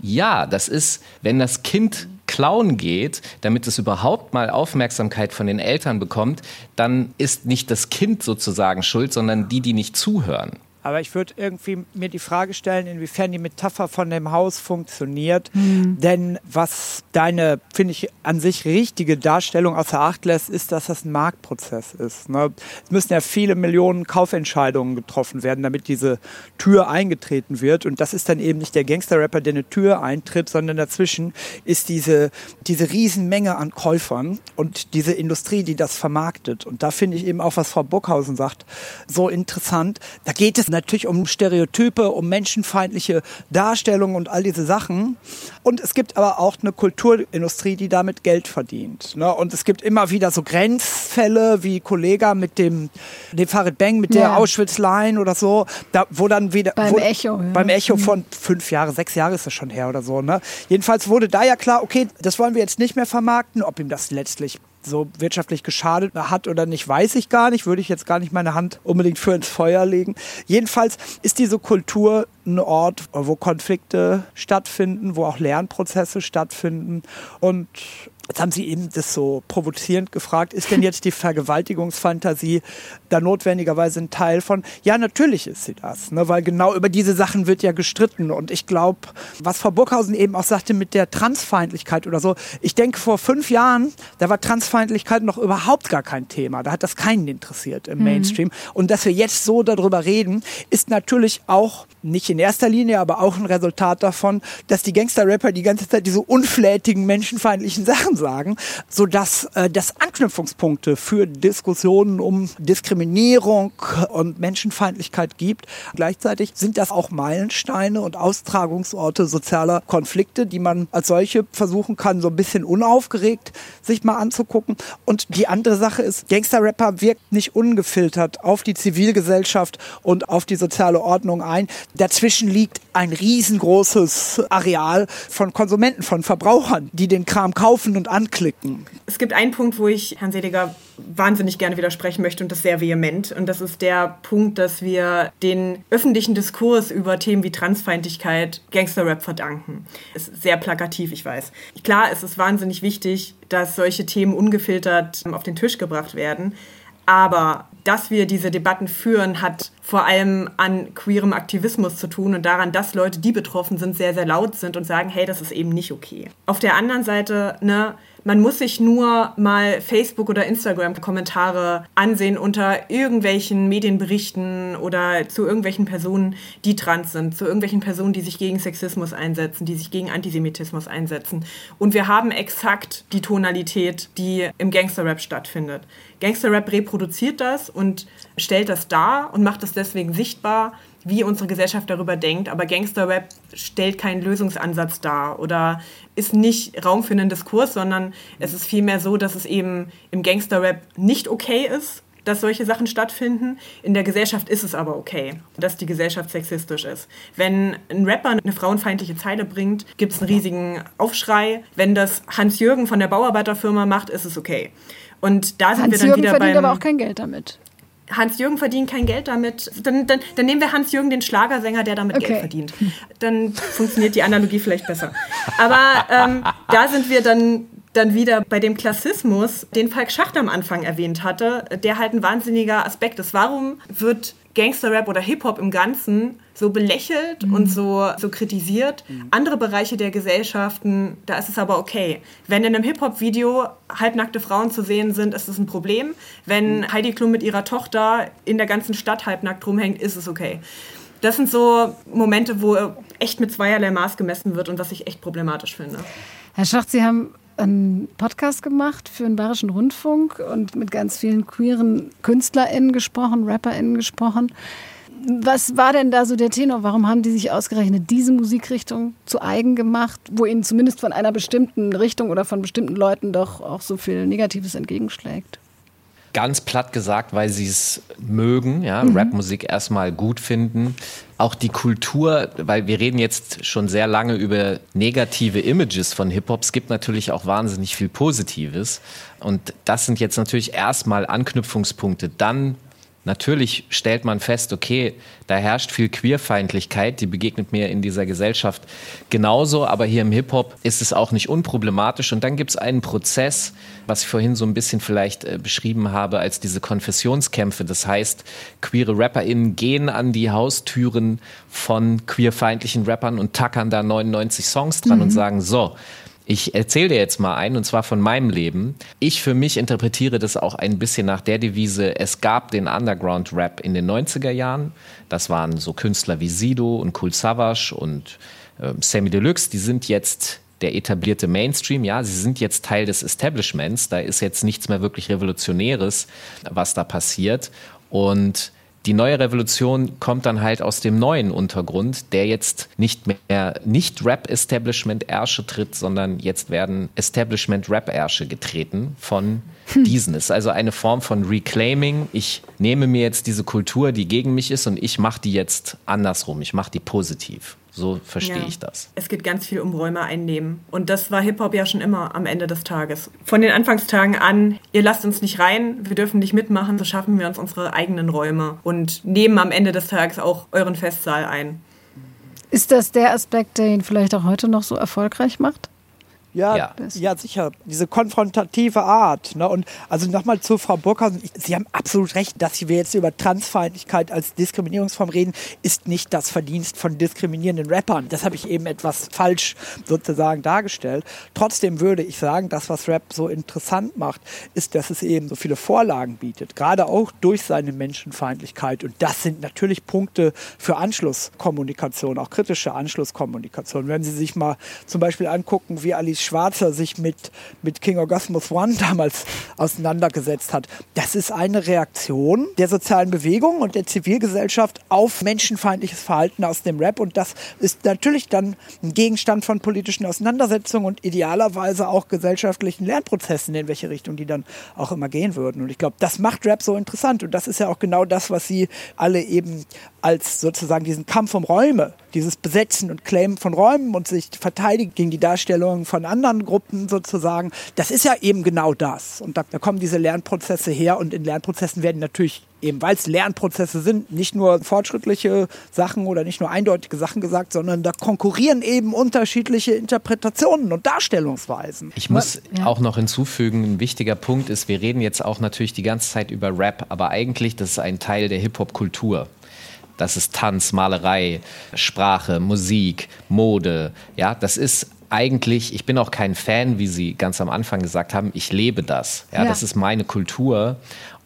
ja, das ist, wenn das Kind klauen geht, damit es überhaupt mal Aufmerksamkeit von den Eltern bekommt, dann ist nicht das Kind sozusagen schuld, sondern die, die nicht zuhören. Aber ich würde irgendwie mir die Frage stellen, inwiefern die Metapher von dem Haus funktioniert. Mhm. Denn was deine, finde ich, an sich richtige Darstellung außer Acht lässt, ist, dass das ein Marktprozess ist. Ne? Es müssen ja viele Millionen Kaufentscheidungen getroffen werden, damit diese Tür eingetreten wird. Und das ist dann eben nicht der Gangster-Rapper, der eine Tür eintritt, sondern dazwischen ist diese, diese Riesenmenge an Käufern und diese Industrie, die das vermarktet. Und da finde ich eben auch, was Frau Bockhausen sagt, so interessant. Da geht es natürlich um Stereotype, um menschenfeindliche Darstellungen und all diese Sachen. Und es gibt aber auch eine Kulturindustrie, die damit Geld verdient. Ne? Und es gibt immer wieder so Grenzfälle wie Kollega mit dem, dem Farid Bang, mit der ja. Auschwitz-Line oder so, da, wo dann wieder... Beim wo, Echo. Ja. Beim Echo von fünf Jahre, sechs Jahre ist das schon her oder so. Ne? Jedenfalls wurde da ja klar, okay, das wollen wir jetzt nicht mehr vermarkten. Ob ihm das letztlich so wirtschaftlich geschadet hat oder nicht, weiß ich gar nicht. Würde ich jetzt gar nicht meine Hand unbedingt für ins Feuer legen. Jedenfalls ist diese Kultur ein Ort, wo Konflikte stattfinden, wo auch Lernprozesse stattfinden. Und Jetzt haben Sie eben das so provozierend gefragt, ist denn jetzt die Vergewaltigungsfantasie da notwendigerweise ein Teil von? Ja, natürlich ist sie das, ne? weil genau über diese Sachen wird ja gestritten. Und ich glaube, was Frau Burghausen eben auch sagte mit der Transfeindlichkeit oder so, ich denke, vor fünf Jahren, da war Transfeindlichkeit noch überhaupt gar kein Thema. Da hat das keinen interessiert im mhm. Mainstream. Und dass wir jetzt so darüber reden, ist natürlich auch nicht in erster Linie, aber auch ein Resultat davon, dass die Gangster-Rapper die ganze Zeit diese unflätigen, menschenfeindlichen Sachen sagen, sodass äh, das Anknüpfungspunkte für Diskussionen um Diskriminierung und Menschenfeindlichkeit gibt. Gleichzeitig sind das auch Meilensteine und Austragungsorte sozialer Konflikte, die man als solche versuchen kann, so ein bisschen unaufgeregt sich mal anzugucken. Und die andere Sache ist, Gangster-Rapper wirkt nicht ungefiltert auf die Zivilgesellschaft und auf die soziale Ordnung ein. Dazwischen liegt ein riesengroßes Areal von Konsumenten, von Verbrauchern, die den Kram kaufen und anklicken. Es gibt einen Punkt, wo ich Herrn Seliger wahnsinnig gerne widersprechen möchte und das sehr vehement. Und das ist der Punkt, dass wir den öffentlichen Diskurs über Themen wie Transfeindlichkeit Gangsterrap verdanken. Ist sehr plakativ, ich weiß. Klar, es ist wahnsinnig wichtig, dass solche Themen ungefiltert auf den Tisch gebracht werden. Aber dass wir diese Debatten führen, hat vor allem an queerem Aktivismus zu tun und daran, dass Leute, die betroffen sind, sehr, sehr laut sind und sagen, hey, das ist eben nicht okay. Auf der anderen Seite, ne, man muss sich nur mal Facebook- oder Instagram-Kommentare ansehen unter irgendwelchen Medienberichten oder zu irgendwelchen Personen, die trans sind, zu irgendwelchen Personen, die sich gegen Sexismus einsetzen, die sich gegen Antisemitismus einsetzen. Und wir haben exakt die Tonalität, die im Gangsterrap stattfindet. Gangsterrap reproduziert das und stellt das dar und macht es deswegen sichtbar, wie unsere Gesellschaft darüber denkt. Aber Gangsterrap stellt keinen Lösungsansatz dar oder ist nicht Raum für einen Diskurs, sondern es ist vielmehr so, dass es eben im Gangsterrap nicht okay ist, dass solche Sachen stattfinden. In der Gesellschaft ist es aber okay, dass die Gesellschaft sexistisch ist. Wenn ein Rapper eine frauenfeindliche Zeile bringt, gibt es einen riesigen Aufschrei. Wenn das Hans-Jürgen von der Bauarbeiterfirma macht, ist es okay. Und da sind Hans wir dann Jürgen wieder verdient beim aber auch kein Geld damit. Hans-Jürgen verdient kein Geld damit. Dann, dann, dann nehmen wir Hans-Jürgen, den Schlagersänger, der damit Okay. Geld verdient. Dann funktioniert die Analogie vielleicht besser. Aber ähm, da sind wir dann, dann wieder bei dem Klassismus, den Falk Schacht am Anfang erwähnt hatte, der halt ein wahnsinniger Aspekt ist. Warum wird Gangsterrap oder Hip-Hop im Ganzen so belächelt und so, so kritisiert. Andere Bereiche der Gesellschaften, da ist es aber okay. Wenn in einem Hip-Hop-Video halbnackte Frauen zu sehen sind, ist es ein Problem. Wenn Heidi Klum mit ihrer Tochter in der ganzen Stadt halbnackt rumhängt, ist es okay. Das sind so Momente, wo echt mit zweierlei Maß gemessen wird und was ich echt problematisch finde. Herr Schacht, Sie haben einen Podcast gemacht für den Bayerischen Rundfunk und mit ganz vielen queeren KünstlerInnen gesprochen, RapperInnen gesprochen. Was war denn da so der Tenor? Warum haben die sich ausgerechnet diese Musikrichtung zu eigen gemacht, wo ihnen zumindest von einer bestimmten Richtung oder von bestimmten Leuten doch auch so viel Negatives entgegenschlägt? Ganz platt gesagt, weil sie es mögen, ja, mhm. Rapmusik erstmal gut finden. Auch die Kultur, weil wir reden jetzt schon sehr lange über negative Images von Hip-Hop. Es gibt natürlich auch wahnsinnig viel Positives. Und das sind jetzt natürlich erstmal Anknüpfungspunkte. Dann Natürlich stellt man fest, okay, da herrscht viel Queerfeindlichkeit, die begegnet mir in dieser Gesellschaft genauso, aber hier im Hip-Hop ist es auch nicht unproblematisch. Und dann gibt es einen Prozess, was ich vorhin so ein bisschen vielleicht äh, beschrieben habe, als diese Konfessionskämpfe. Das heißt, queere RapperInnen gehen an die Haustüren von queerfeindlichen Rappern und tackern da 99 Songs dran mhm. und sagen, so, ich erzähle dir jetzt mal einen, und zwar von meinem Leben. Ich für mich interpretiere das auch ein bisschen nach der Devise, es gab den Underground-Rap in den 90er Jahren. Das waren so Künstler wie Sido und Cool Savage und äh, Sammy Deluxe. Die sind jetzt der etablierte Mainstream, ja, sie sind jetzt Teil des Establishments, da ist jetzt nichts mehr wirklich Revolutionäres, was da passiert. Und die neue Revolution kommt dann halt aus dem neuen Untergrund, der jetzt nicht mehr nicht Rap-Establishment-Ärsche tritt, sondern jetzt werden Establishment-Rap-Ärsche getreten von hm. diesen. Es ist also eine Form von Reclaiming. Ich nehme mir jetzt diese Kultur, die gegen mich ist, und ich mache die jetzt andersrum. Ich mache die positiv. So verstehe ja. ich das. Es geht ganz viel um Räume einnehmen. Und das war Hip-Hop ja schon immer am Ende des Tages. Von den Anfangstagen an, ihr lasst uns nicht rein, wir dürfen nicht mitmachen, so schaffen wir uns unsere eigenen Räume und nehmen am Ende des Tages auch euren Festsaal ein. Ist das der Aspekt, der ihn vielleicht auch heute noch so erfolgreich macht? Ja, ja, ja. sicher. Diese konfrontative Art. Ne? Und also nochmal zu Frau Burkhausen. Sie haben absolut recht, dass wir jetzt über Transfeindlichkeit als Diskriminierungsform reden, ist nicht das Verdienst von diskriminierenden Rappern. Das habe ich eben etwas falsch sozusagen dargestellt. Trotzdem würde ich sagen, das, was Rap so interessant macht, ist, dass es eben so viele Vorlagen bietet. Gerade auch durch seine Menschenfeindlichkeit. Und das sind natürlich Punkte für Anschlusskommunikation, auch kritische Anschlusskommunikation. Wenn Sie sich mal zum Beispiel angucken, wie Alice Schwarzer sich mit, mit King Orgasmus One damals auseinandergesetzt hat. Das ist eine Reaktion der sozialen Bewegung und der Zivilgesellschaft auf menschenfeindliches Verhalten aus dem Rap. Und das ist natürlich dann ein Gegenstand von politischen Auseinandersetzungen und idealerweise auch gesellschaftlichen Lernprozessen, in welche Richtung die dann auch immer gehen würden. Und ich glaube, das macht Rap so interessant. Und das ist ja auch genau das, was sie alle eben als sozusagen diesen Kampf um Räume, dieses Besetzen und Claimen von Räumen und sich verteidigen gegen die Darstellung von anderen Gruppen sozusagen, das ist ja eben genau das. Und da, da kommen diese Lernprozesse her und in Lernprozessen werden natürlich eben weil es Lernprozesse sind, nicht nur fortschrittliche Sachen oder nicht nur eindeutige Sachen gesagt, sondern da konkurrieren eben unterschiedliche Interpretationen und Darstellungsweisen. Ich muss ja. auch noch hinzufügen, ein wichtiger Punkt ist, wir reden jetzt auch natürlich die ganze Zeit über Rap, aber eigentlich das ist ein Teil der Hip-Hop-Kultur. Das ist Tanz, Malerei, Sprache, Musik, Mode. Ja, das ist eigentlich, ich bin auch kein Fan, wie Sie ganz am Anfang gesagt haben, ich lebe das. Ja, ja. das ist meine Kultur.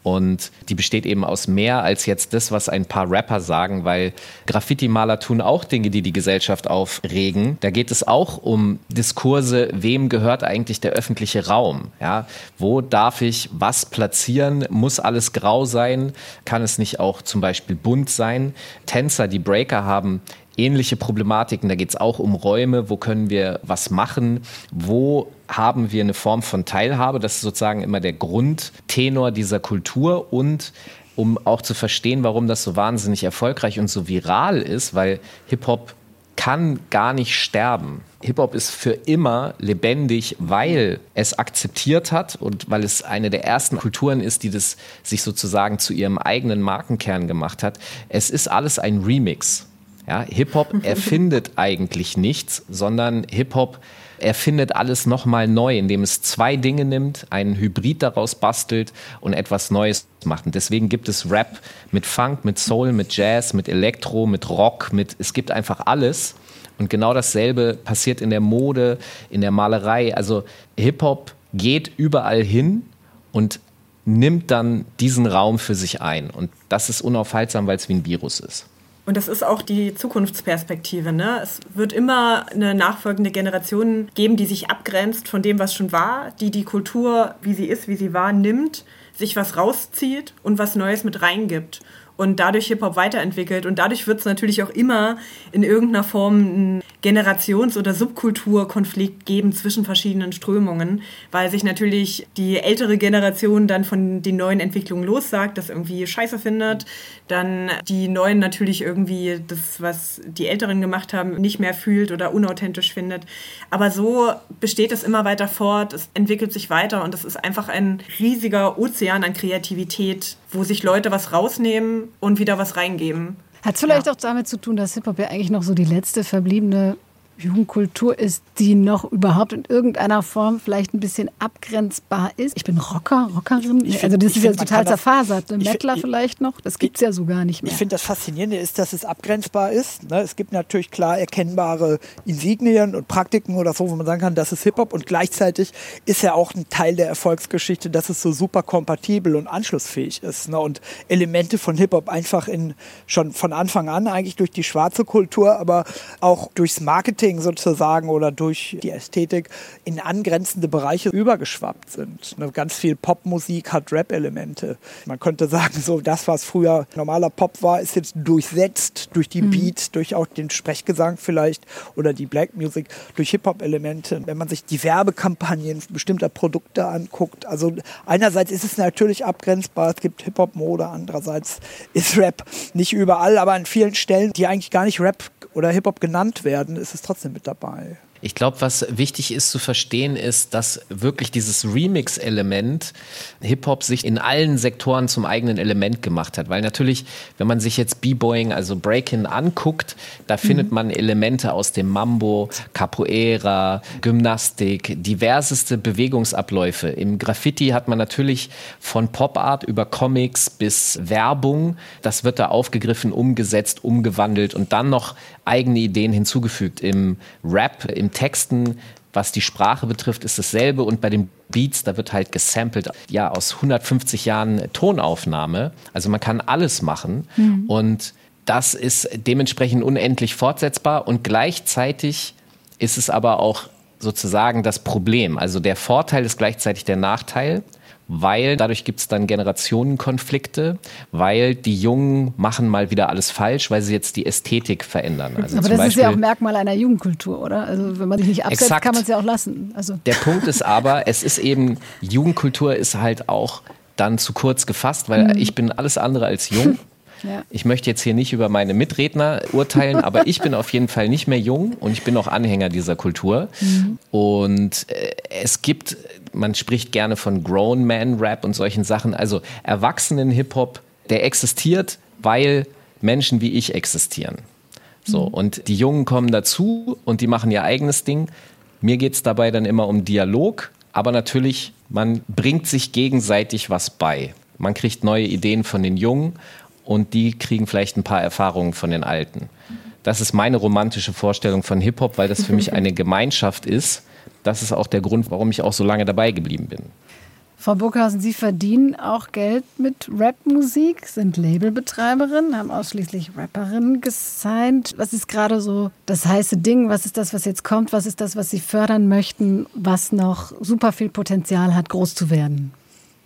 Und die besteht eben aus mehr als jetzt das, was ein paar Rapper sagen, weil Graffiti-Maler tun auch Dinge, die die Gesellschaft aufregen. Da geht es auch um Diskurse, wem gehört eigentlich der öffentliche Raum? Ja, wo darf ich was platzieren? Muss alles grau sein? Kann es nicht auch zum Beispiel bunt sein? Tänzer, die Breaker haben ähnliche Problematiken. Da geht es auch um Räume, wo können wir was machen, wo haben wir eine Form von Teilhabe. Das ist sozusagen immer der Grundtenor dieser Kultur und um auch zu verstehen, warum das so wahnsinnig erfolgreich und so viral ist, weil Hip-Hop kann gar nicht sterben. Hip-Hop ist für immer lebendig, weil es akzeptiert hat und weil es eine der ersten Kulturen ist, die das sich sozusagen zu ihrem eigenen Markenkern gemacht hat. Es ist alles ein Remix. Ja, Hip-Hop erfindet eigentlich nichts, sondern Hip-Hop erfindet alles nochmal neu, indem es zwei Dinge nimmt, einen Hybrid daraus bastelt und etwas Neues macht. Und deswegen gibt es Rap mit Funk, mit Soul, mit Jazz, mit Elektro, mit Rock, mit, es gibt einfach alles. Und genau dasselbe passiert in der Mode, in der Malerei. Also Hip-Hop geht überall hin und nimmt dann diesen Raum für sich ein. Und das ist unaufhaltsam, weil es wie ein Virus ist. Und das ist auch die Zukunftsperspektive. Ne? Es wird immer eine nachfolgende Generation geben, die sich abgrenzt von dem, was schon war, die die Kultur, wie sie ist, wie sie war, nimmt, sich was rauszieht und was Neues mit reingibt. und dadurch Hip-Hop weiterentwickelt. Und dadurch wird es natürlich auch immer in irgendeiner Form einen Generations- oder Subkulturkonflikt geben zwischen verschiedenen Strömungen, weil sich natürlich die ältere Generation dann von den neuen Entwicklungen lossagt, das irgendwie scheiße findet, dann die Neuen natürlich irgendwie das, was die Älteren gemacht haben, nicht mehr fühlt oder unauthentisch findet. Aber so besteht es immer weiter fort, es entwickelt sich weiter und es ist einfach ein riesiger Ozean an Kreativität, wo sich Leute was rausnehmen und wieder was reingeben. Hat es vielleicht ja. auch damit zu tun, dass Hip-Hop ja eigentlich noch so die letzte verbliebene Jugendkultur ist, die noch überhaupt in irgendeiner Form vielleicht ein bisschen abgrenzbar ist. Ich bin Rocker, Rockerin. Find, also das ist ja total zerfasert. Ein Mettler vielleicht noch, das gibt es ja so gar nicht mehr. Ich finde das Faszinierende ist, dass es abgrenzbar ist. Ne? Es gibt natürlich klar erkennbare Insignien und Praktiken oder so, wo man sagen kann, das ist Hip-Hop und gleichzeitig ist ja auch ein Teil der Erfolgsgeschichte, dass es so super kompatibel und anschlussfähig ist ne? und Elemente von Hip-Hop einfach in, schon von Anfang an eigentlich durch die schwarze Kultur, aber auch durchs Marketing Marketing sozusagen oder durch die Ästhetik in angrenzende Bereiche übergeschwappt sind. Ne, ganz viel Popmusik hat Rap-Elemente. Man könnte sagen, so das, was früher normaler Pop war, ist jetzt durchsetzt durch die mhm. Beats, durch auch den Sprechgesang vielleicht oder die Black Music, durch Hip-Hop-Elemente. Wenn man sich die Werbekampagnen bestimmter Produkte anguckt, also einerseits ist es natürlich abgrenzbar, es gibt Hip-Hop-Mode, andererseits ist Rap nicht überall, aber an vielen Stellen, die eigentlich gar nicht Rap oder Hip-Hop genannt werden, ist es trotzdem mit dabei. Ich glaube, was wichtig ist zu verstehen, ist, dass wirklich dieses Remix-Element Hip-Hop sich in allen Sektoren zum eigenen Element gemacht hat. Weil natürlich, wenn man sich jetzt B-Boying, also Breaking anguckt, da findet mhm. man Elemente aus dem Mambo, Capoeira, Gymnastik, diverseste Bewegungsabläufe. Im Graffiti hat man natürlich von Pop-Art über Comics bis Werbung, das wird da aufgegriffen, umgesetzt, umgewandelt und dann noch eigene Ideen hinzugefügt. Im Rap, im Texten, was die Sprache betrifft, ist dasselbe und bei den Beats, da wird halt gesampelt, ja, aus 150 Jahren Tonaufnahme. Also man kann alles machen mhm. und das ist dementsprechend unendlich fortsetzbar und gleichzeitig ist es aber auch sozusagen das Problem. Also der Vorteil ist gleichzeitig der Nachteil weil dadurch gibt es dann Generationenkonflikte, weil die Jungen machen mal wieder alles falsch, weil sie jetzt die Ästhetik verändern. Also Aber das Beispiel, ist ja auch Merkmal einer Jugendkultur, oder? Also wenn man sich nicht absetzt, exakt. kann man es ja auch lassen. Also. Der Punkt ist aber, es ist eben, Jugendkultur ist halt auch dann zu kurz gefasst, weil mhm. ich bin alles andere als jung. Ja. Ich möchte jetzt hier nicht über meine Mitredner urteilen, aber ich bin auf jeden Fall nicht mehr jung und ich bin auch Anhänger dieser Kultur. Mhm. Und äh, es gibt, man spricht gerne von Grown Man Rap und solchen Sachen, also Erwachsenen-Hip-Hop, der existiert, weil Menschen wie ich existieren. So, mhm. und die Jungen kommen dazu und die machen ihr eigenes Ding. Mir geht es dabei dann immer um Dialog, aber natürlich, man bringt sich gegenseitig was bei. Man kriegt neue Ideen von den Jungen und die kriegen vielleicht ein paar Erfahrungen von den Alten. Das ist meine romantische Vorstellung von Hip-Hop, weil das für mich eine Gemeinschaft ist. Das ist auch der Grund, warum ich auch so lange dabei geblieben bin. Frau Burghausen, Sie verdienen auch Geld mit Rapmusik, sind Labelbetreiberin, haben ausschließlich Rapperinnen gesigned. Was ist gerade so das heiße Ding? Was ist das, was jetzt kommt? Was ist das, was Sie fördern möchten, was noch super viel Potenzial hat, groß zu werden?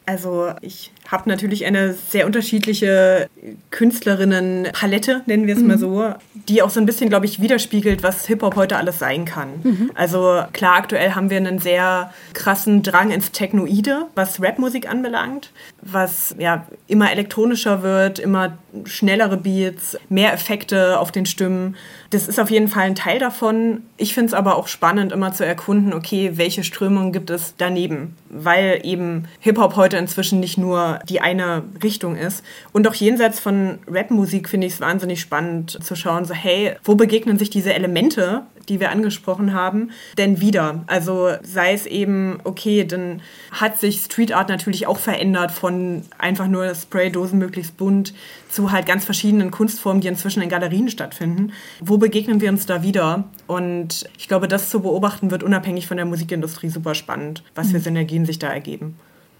Also ich habe natürlich eine sehr unterschiedliche Künstlerinnenpalette, nennen wir es mhm. mal so, die auch so ein bisschen, glaube ich, widerspiegelt, was Hip-Hop heute alles sein kann. Mhm. Also klar, aktuell haben wir einen sehr krassen Drang ins Technoide, was Rapmusik anbelangt, was ja immer elektronischer wird, immer schnellere Beats, mehr Effekte auf den Stimmen. Das ist auf jeden Fall ein Teil davon. Ich finde es aber auch spannend, immer zu erkunden, okay, welche Strömungen gibt es daneben, weil eben Hip-Hop heute inzwischen nicht nur die eine Richtung ist. Und auch jenseits von Rapmusik finde ich es wahnsinnig spannend zu schauen, so hey, wo begegnen sich diese Elemente, die wir angesprochen haben, denn wieder? Also sei es eben, okay, dann hat sich Street Art natürlich auch verändert von einfach nur Spraydosen möglichst bunt zu halt ganz verschiedenen Kunstformen, die inzwischen in Galerien stattfinden. Wo begegnen wir uns da wieder? Und ich glaube, das zu beobachten wird unabhängig von der Musikindustrie super spannend, was für mhm. Synergien sich da ergeben.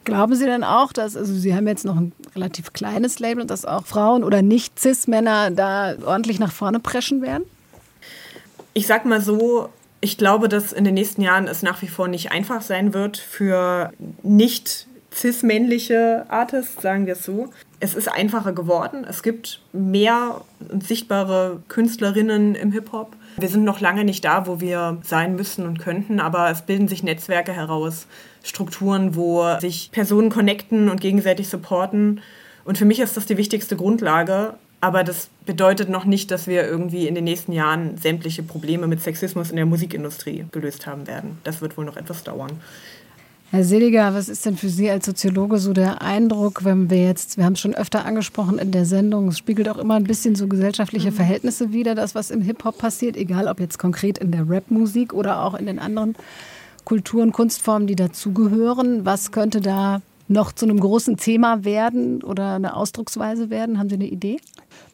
Glauben Sie denn auch, dass, also Sie haben jetzt noch ein relativ kleines Label und dass auch Frauen oder Nicht-Cis-Männer da ordentlich nach vorne preschen werden? Ich sag mal so, ich glaube, dass in den nächsten Jahren es nach wie vor nicht einfach sein wird für nicht cis-männliche Artists, sagen wir es so. Es ist einfacher geworden. Es gibt mehr sichtbare Künstlerinnen im Hip-Hop. Wir sind noch lange nicht da, wo wir sein müssen und könnten, aber es bilden sich Netzwerke heraus, Strukturen, wo sich Personen connecten und gegenseitig supporten. Und für mich ist das die wichtigste Grundlage. Aber das bedeutet noch nicht, dass wir irgendwie in den nächsten Jahren sämtliche Probleme mit Sexismus in der Musikindustrie gelöst haben werden. Das wird wohl noch etwas dauern. Herr Seliger, was ist denn für Sie als Soziologe so der Eindruck, wenn wir jetzt, wir haben es schon öfter angesprochen in der Sendung, es spiegelt auch immer ein bisschen so gesellschaftliche mhm. Verhältnisse wider, das, was im Hip-Hop passiert, egal ob jetzt konkret in der Rap-Musik oder auch in den anderen Kulturen, Kunstformen, die dazugehören. Was könnte da noch zu einem großen Thema werden oder eine Ausdrucksweise werden? Haben Sie eine Idee?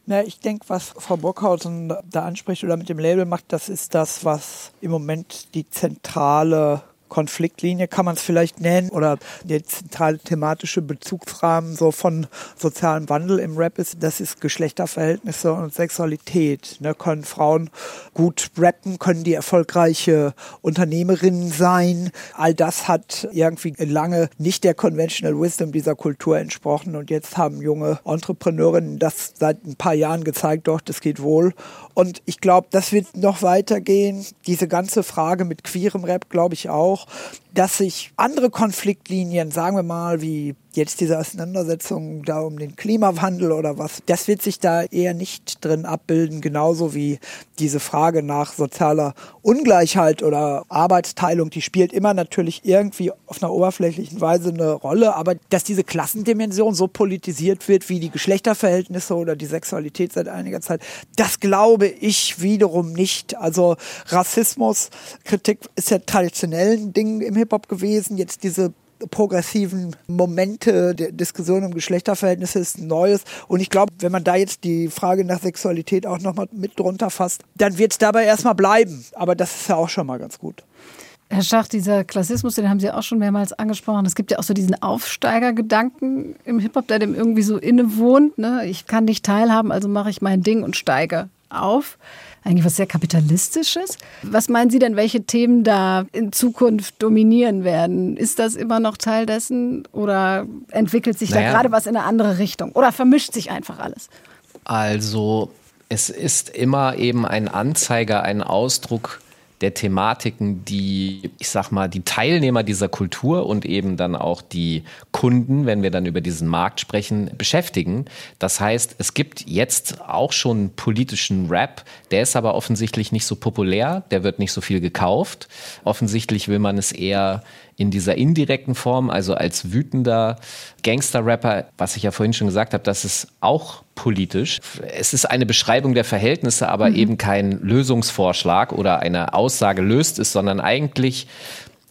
Na, ich denke, was Frau Burghausen da anspricht oder mit dem Label macht, das ist das, was im Moment die zentrale Konfliktlinie kann man es vielleicht nennen oder der zentrale thematische Bezugsrahmen so von sozialem Wandel im Rap ist, das ist Geschlechterverhältnisse und Sexualität. Ne, können Frauen gut rappen, können die erfolgreiche Unternehmerinnen sein. All das hat irgendwie lange nicht der Conventional Wisdom dieser Kultur entsprochen und jetzt haben junge Entrepreneurinnen das seit ein paar Jahren gezeigt, doch, das geht wohl. Und ich glaube, das wird noch weitergehen. Diese ganze Frage mit queerem Rap, glaube ich auch dass sich andere Konfliktlinien, sagen wir mal, wie jetzt diese Auseinandersetzung da um den Klimawandel oder was, das wird sich da eher nicht drin abbilden, genauso wie diese Frage nach sozialer Ungleichheit oder Arbeitsteilung, die spielt immer natürlich irgendwie auf einer oberflächlichen Weise eine Rolle, aber dass diese Klassendimension so politisiert wird wie die Geschlechterverhältnisse oder die Sexualität seit einiger Zeit, das glaube ich wiederum nicht. Also Rassismus, Kritik ist ja traditionell ein Ding im Hip-Hop gewesen, jetzt diese progressiven Momente der Diskussion um Geschlechterverhältnisse ist Neues. Und ich glaube, wenn man da jetzt die Frage nach Sexualität auch nochmal mit drunter fasst, dann wird es dabei erstmal bleiben. Aber das ist ja auch schon mal ganz gut. Herr Schach, dieser Klassismus, den haben Sie auch schon mehrmals angesprochen. Es gibt ja auch so diesen Aufsteigergedanken im Hip-Hop, der dem irgendwie so innewohnt. Ne? Ich kann nicht teilhaben, also mache ich mein Ding und steige auf eigentlich was sehr Kapitalistisches. Was meinen Sie denn, welche Themen da in Zukunft dominieren werden? Ist das immer noch Teil dessen oder entwickelt sich naja. da gerade was in eine andere Richtung? Oder vermischt sich einfach alles? Also es ist immer eben ein Anzeiger, ein Ausdruck der Thematiken, die, ich sag mal, die Teilnehmer dieser Kultur und eben dann auch die Kunden, wenn wir dann über diesen Markt sprechen, beschäftigen. Das heißt, es gibt jetzt auch schon politischen Rap, der ist aber offensichtlich nicht so populär, der wird nicht so viel gekauft. Offensichtlich will man es eher in dieser indirekten Form, also als wütender Gangster-Rapper, was ich ja vorhin schon gesagt habe, das ist auch politisch. Es ist eine Beschreibung der Verhältnisse, aber mhm. eben kein Lösungsvorschlag oder eine Aussage löst es, sondern eigentlich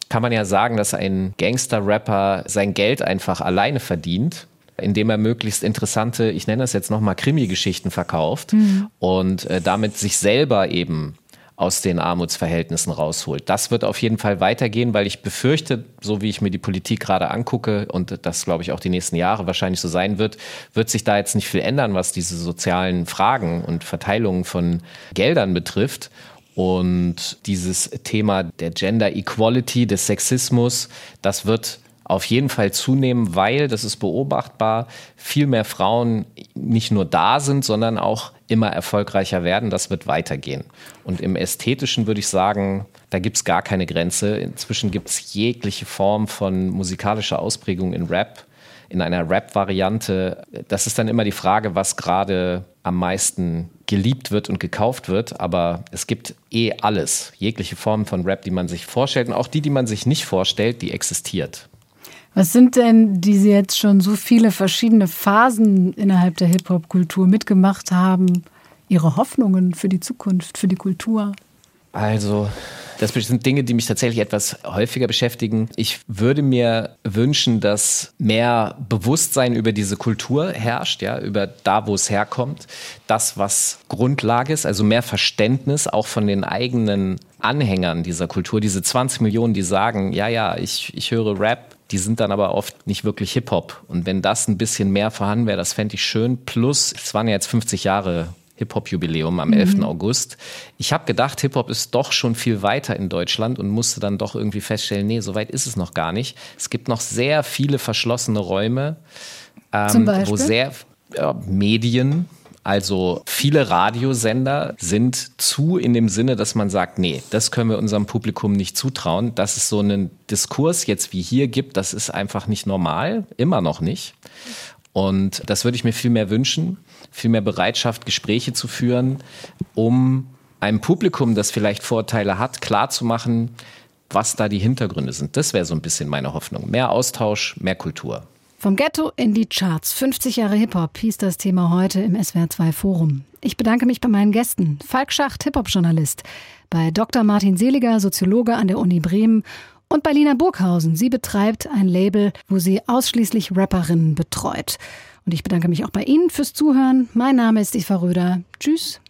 kann man ja sagen, dass ein Gangster-Rapper sein Geld einfach alleine verdient indem er möglichst interessante, ich nenne das jetzt nochmal Krimi-Geschichten verkauft mhm. und äh, damit sich selber eben aus den Armutsverhältnissen rausholt. Das wird auf jeden Fall weitergehen, weil ich befürchte, so wie ich mir die Politik gerade angucke und das glaube ich auch die nächsten Jahre wahrscheinlich so sein wird, wird sich da jetzt nicht viel ändern, was diese sozialen Fragen und Verteilungen von Geldern betrifft. Und dieses Thema der Gender Equality, des Sexismus, das wird auf jeden Fall zunehmen, weil, das ist beobachtbar, viel mehr Frauen nicht nur da sind, sondern auch immer erfolgreicher werden. Das wird weitergehen. Und im Ästhetischen würde ich sagen, da gibt es gar keine Grenze. Inzwischen gibt es jegliche Form von musikalischer Ausprägung in Rap, in einer Rap-Variante. Das ist dann immer die Frage, was gerade am meisten geliebt wird und gekauft wird. Aber es gibt eh alles. Jegliche Form von Rap, die man sich vorstellt und auch die, die man sich nicht vorstellt, die existiert. Was sind denn, die Sie jetzt schon so viele verschiedene Phasen innerhalb der Hip-Hop-Kultur mitgemacht haben, Ihre Hoffnungen für die Zukunft, für die Kultur? Also, das sind Dinge, die mich tatsächlich etwas häufiger beschäftigen. Ich würde mir wünschen, dass mehr Bewusstsein über diese Kultur herrscht, ja, über da, wo es herkommt. Das, was Grundlage ist, also mehr Verständnis auch von den eigenen Anhängern dieser Kultur. Diese 20 Millionen, die sagen, ja, ja, ich, ich höre Rap, die sind dann aber oft nicht wirklich Hip-Hop. Und wenn das ein bisschen mehr vorhanden wäre, das fände ich schön. Plus, es waren ja jetzt 50 Jahre Hip-Hop-Jubiläum am 11. August. Ich habe gedacht, Hip-Hop ist doch schon viel weiter in Deutschland und musste dann doch irgendwie feststellen, nee, so weit ist es noch gar nicht. Es gibt noch sehr viele verschlossene Räume, ähm, wo sehr ja, Medien, also viele Radiosender sind zu in dem Sinne, dass man sagt, nee, das können wir unserem Publikum nicht zutrauen. Dass es so einen Diskurs jetzt wie hier gibt, das ist einfach nicht normal, immer noch nicht. Und das würde ich mir viel mehr wünschen, viel mehr Bereitschaft, Gespräche zu führen, um einem Publikum, das vielleicht Vorteile hat, klarzumachen, was da die Hintergründe sind. Das wäre so ein bisschen meine Hoffnung. Mehr Austausch, mehr Kultur. Vom Ghetto in die Charts. 50 Jahre Hip-Hop hieß das Thema heute im SWR2 Forum. Ich bedanke mich bei meinen Gästen. Falk Schacht, Hip-Hop-Journalist. Bei Dr. Martin Seliger, Soziologe an der Uni Bremen. Und bei Lina Burghausen. Sie betreibt ein Label, wo sie ausschließlich Rapperinnen betreut. Und ich bedanke mich auch bei Ihnen fürs Zuhören. Mein Name ist Eva Röder. Tschüss.